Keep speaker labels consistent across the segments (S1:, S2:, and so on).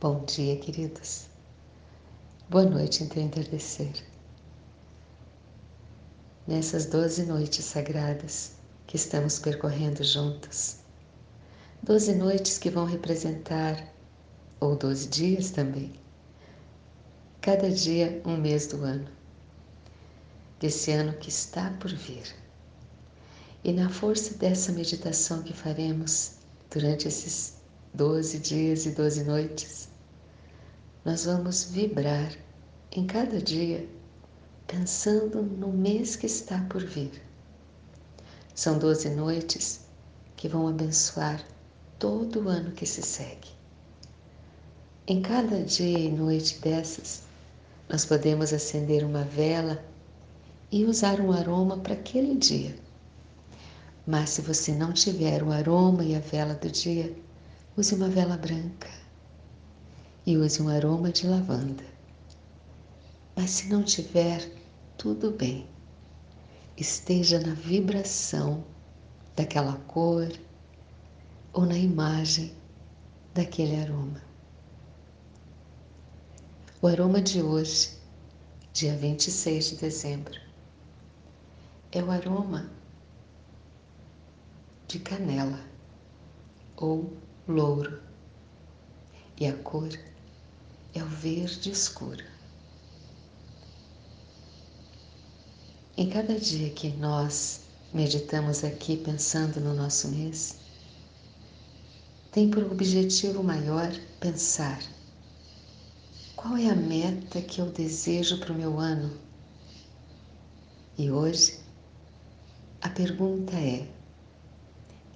S1: Bom dia, queridos. Boa noite em entardecer. Nessas doze noites sagradas que estamos percorrendo juntos, doze noites que vão representar, ou doze dias também, cada dia um mês do ano, desse ano que está por vir. E na força dessa meditação que faremos durante esses doze dias e doze noites, nós vamos vibrar em cada dia pensando no mês que está por vir. São doze noites que vão abençoar todo o ano que se segue. Em cada dia e noite dessas, nós podemos acender uma vela e usar um aroma para aquele dia. Mas se você não tiver o aroma e a vela do dia, use uma vela branca e use um aroma de lavanda. Mas se não tiver, tudo bem. Esteja na vibração daquela cor ou na imagem daquele aroma. O aroma de hoje, dia 26 de dezembro, é o aroma de canela ou louro e a cor é o verde escuro. Em cada dia que nós meditamos aqui pensando no nosso mês, tem por objetivo maior pensar qual é a meta que eu desejo para o meu ano. E hoje a pergunta é: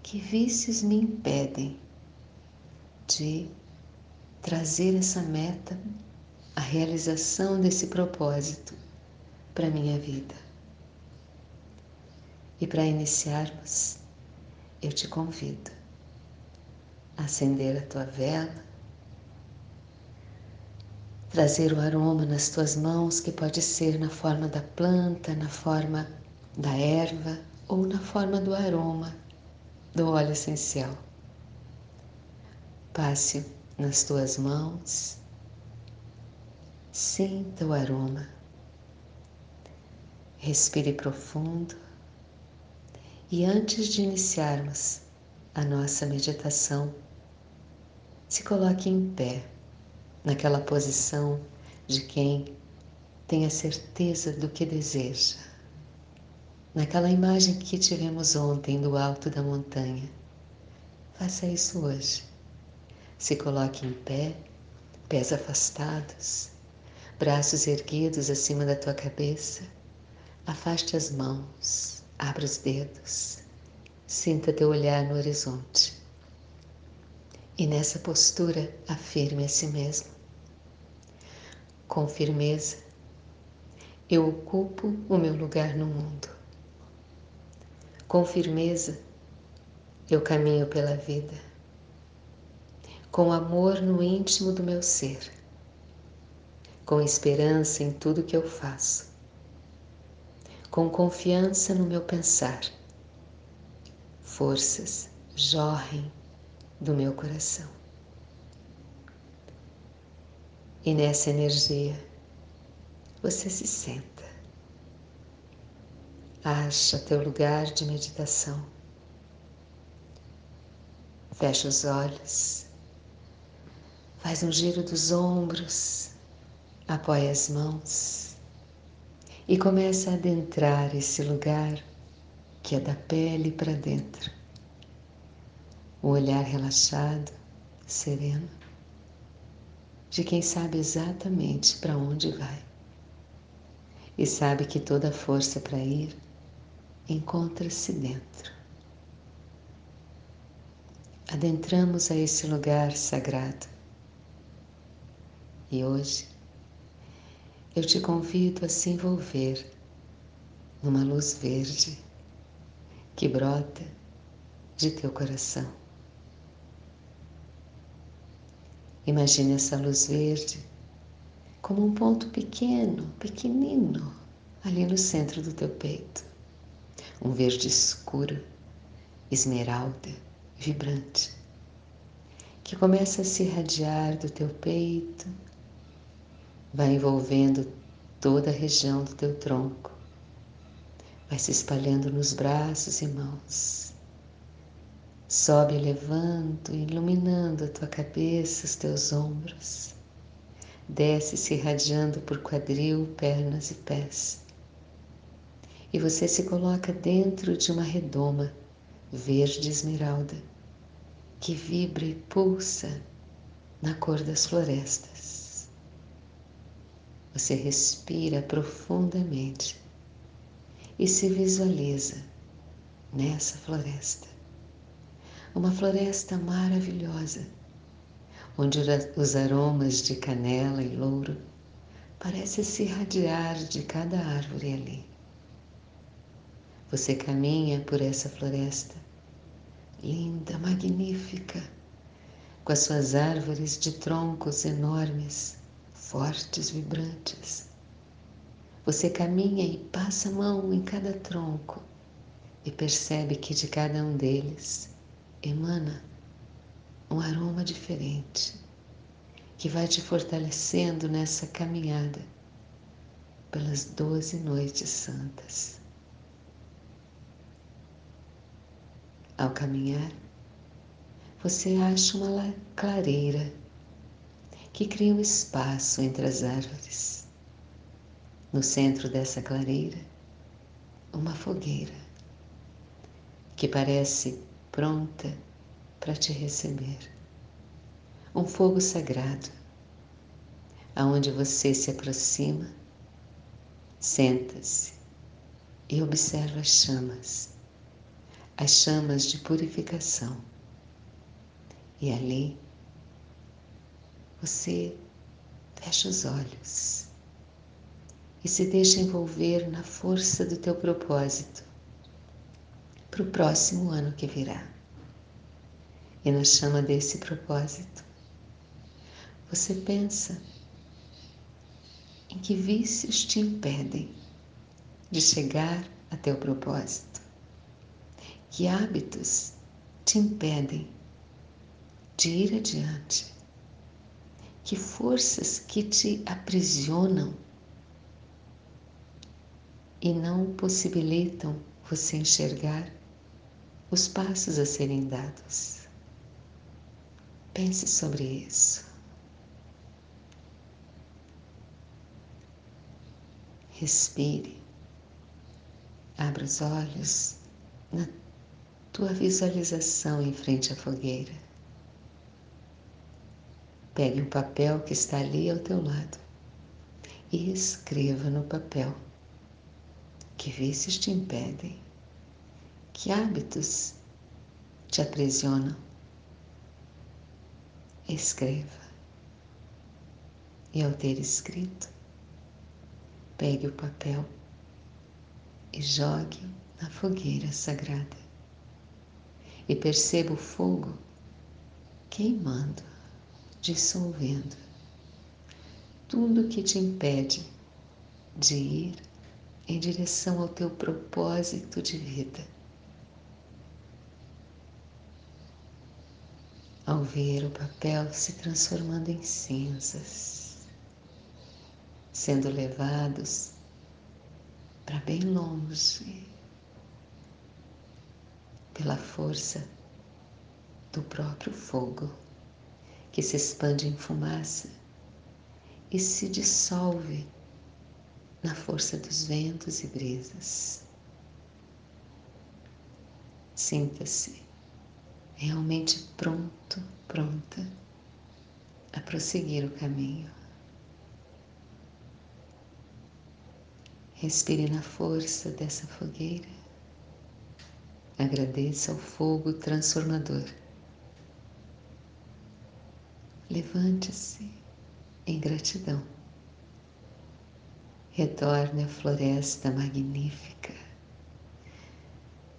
S1: que vícios me impedem de trazer essa meta, a realização desse propósito para minha vida. E para iniciarmos, eu te convido a acender a tua vela, trazer o aroma nas tuas mãos, que pode ser na forma da planta, na forma da erva ou na forma do aroma do óleo essencial. Passe nas tuas mãos. Sinta o aroma. Respire profundo. E antes de iniciarmos a nossa meditação, se coloque em pé, naquela posição de quem tem a certeza do que deseja. Naquela imagem que tivemos ontem do alto da montanha. Faça isso hoje. Se coloque em pé, pés afastados, braços erguidos acima da tua cabeça. Afaste as mãos, abra os dedos, sinta teu olhar no horizonte. E nessa postura, afirme a si mesmo. Com firmeza, eu ocupo o meu lugar no mundo. Com firmeza, eu caminho pela vida com amor no íntimo do meu ser, com esperança em tudo que eu faço, com confiança no meu pensar. Forças jorrem do meu coração. E nessa energia você se senta. Acha teu lugar de meditação. Fecha os olhos Faz um giro dos ombros, apoia as mãos e começa a adentrar esse lugar que é da pele para dentro. O olhar relaxado, sereno, de quem sabe exatamente para onde vai e sabe que toda força para ir encontra-se dentro. Adentramos a esse lugar sagrado e hoje eu te convido a se envolver numa luz verde que brota de teu coração. Imagine essa luz verde como um ponto pequeno, pequenino, ali no centro do teu peito. Um verde escuro, esmeralda, vibrante. que começa a se irradiar do teu peito, vai envolvendo toda a região do teu tronco, vai se espalhando nos braços e mãos. Sobe elevando, iluminando a tua cabeça, os teus ombros. Desce se irradiando por quadril, pernas e pés. E você se coloca dentro de uma redoma verde esmeralda que vibra e pulsa na cor das florestas. Você respira profundamente e se visualiza nessa floresta. Uma floresta maravilhosa, onde os aromas de canela e louro parecem se irradiar de cada árvore ali. Você caminha por essa floresta linda, magnífica, com as suas árvores de troncos enormes, fortes, vibrantes. Você caminha e passa a mão em cada tronco e percebe que de cada um deles emana um aroma diferente que vai te fortalecendo nessa caminhada pelas doze noites santas. Ao caminhar, você acha uma clareira que cria um espaço entre as árvores. No centro dessa clareira, uma fogueira que parece pronta para te receber. Um fogo sagrado, aonde você se aproxima, senta-se e observa as chamas as chamas de purificação. E ali você fecha os olhos e se deixa envolver na força do teu propósito para o próximo ano que virá. E na chama desse propósito, você pensa em que vícios te impedem de chegar a teu propósito. Que hábitos te impedem de ir adiante? Que forças que te aprisionam e não possibilitam você enxergar os passos a serem dados? Pense sobre isso. Respire, abra os olhos na tua visualização em frente à fogueira. Pegue um papel que está ali ao teu lado e escreva no papel que vícios te impedem, que hábitos te aprisionam. Escreva. E ao ter escrito, pegue o papel e jogue na fogueira sagrada e perceba o fogo queimando, dissolvendo tudo que te impede de ir em direção ao teu propósito de vida. Ao ver o papel se transformando em cinzas, sendo levados para bem longe pela força do próprio fogo que se expande em fumaça e se dissolve na força dos ventos e brisas. Sinta-se realmente pronto, pronta a prosseguir o caminho. Respire na força dessa fogueira Agradeça ao fogo transformador. Levante-se em gratidão. Retorne à floresta magnífica,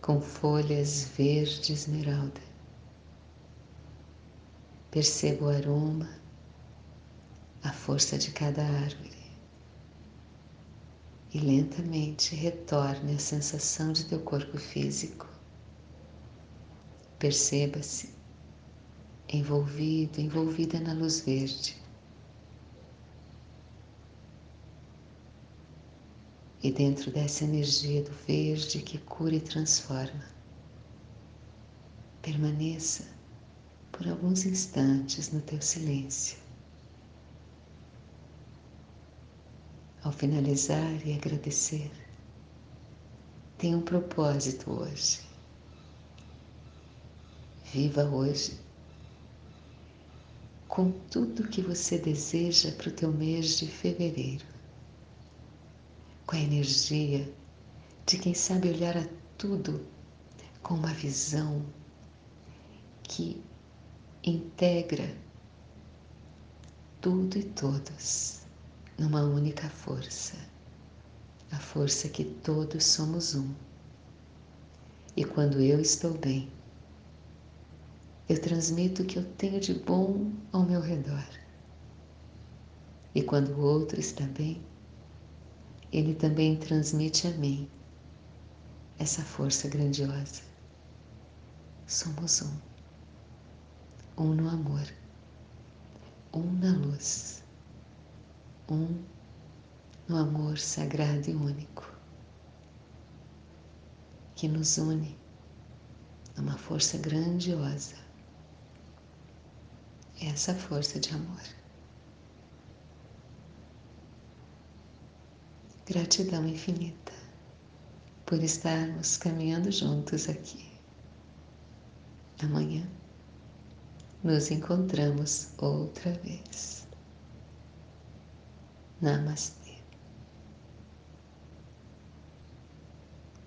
S1: com folhas verde esmeralda. Perceba o aroma, a força de cada árvore. E lentamente retorne à sensação de teu corpo físico. Perceba-se envolvido, envolvida na luz verde. E dentro dessa energia do verde que cura e transforma, permaneça por alguns instantes no teu silêncio. Ao finalizar e agradecer, tem um propósito hoje. Viva hoje com tudo que você deseja para o teu mês de fevereiro. Com a energia de quem sabe olhar a tudo com uma visão que integra tudo e todos numa única força, a força que todos somos um. E quando eu estou bem, eu transmito o que eu tenho de bom ao meu redor. E quando o outro está bem, ele também transmite a mim essa força grandiosa. Somos um, um no amor, um na luz, um no amor sagrado e único, que nos une numa força grandiosa essa força de amor. Gratidão infinita por estarmos caminhando juntos aqui. Amanhã nos encontramos outra vez. Namastê.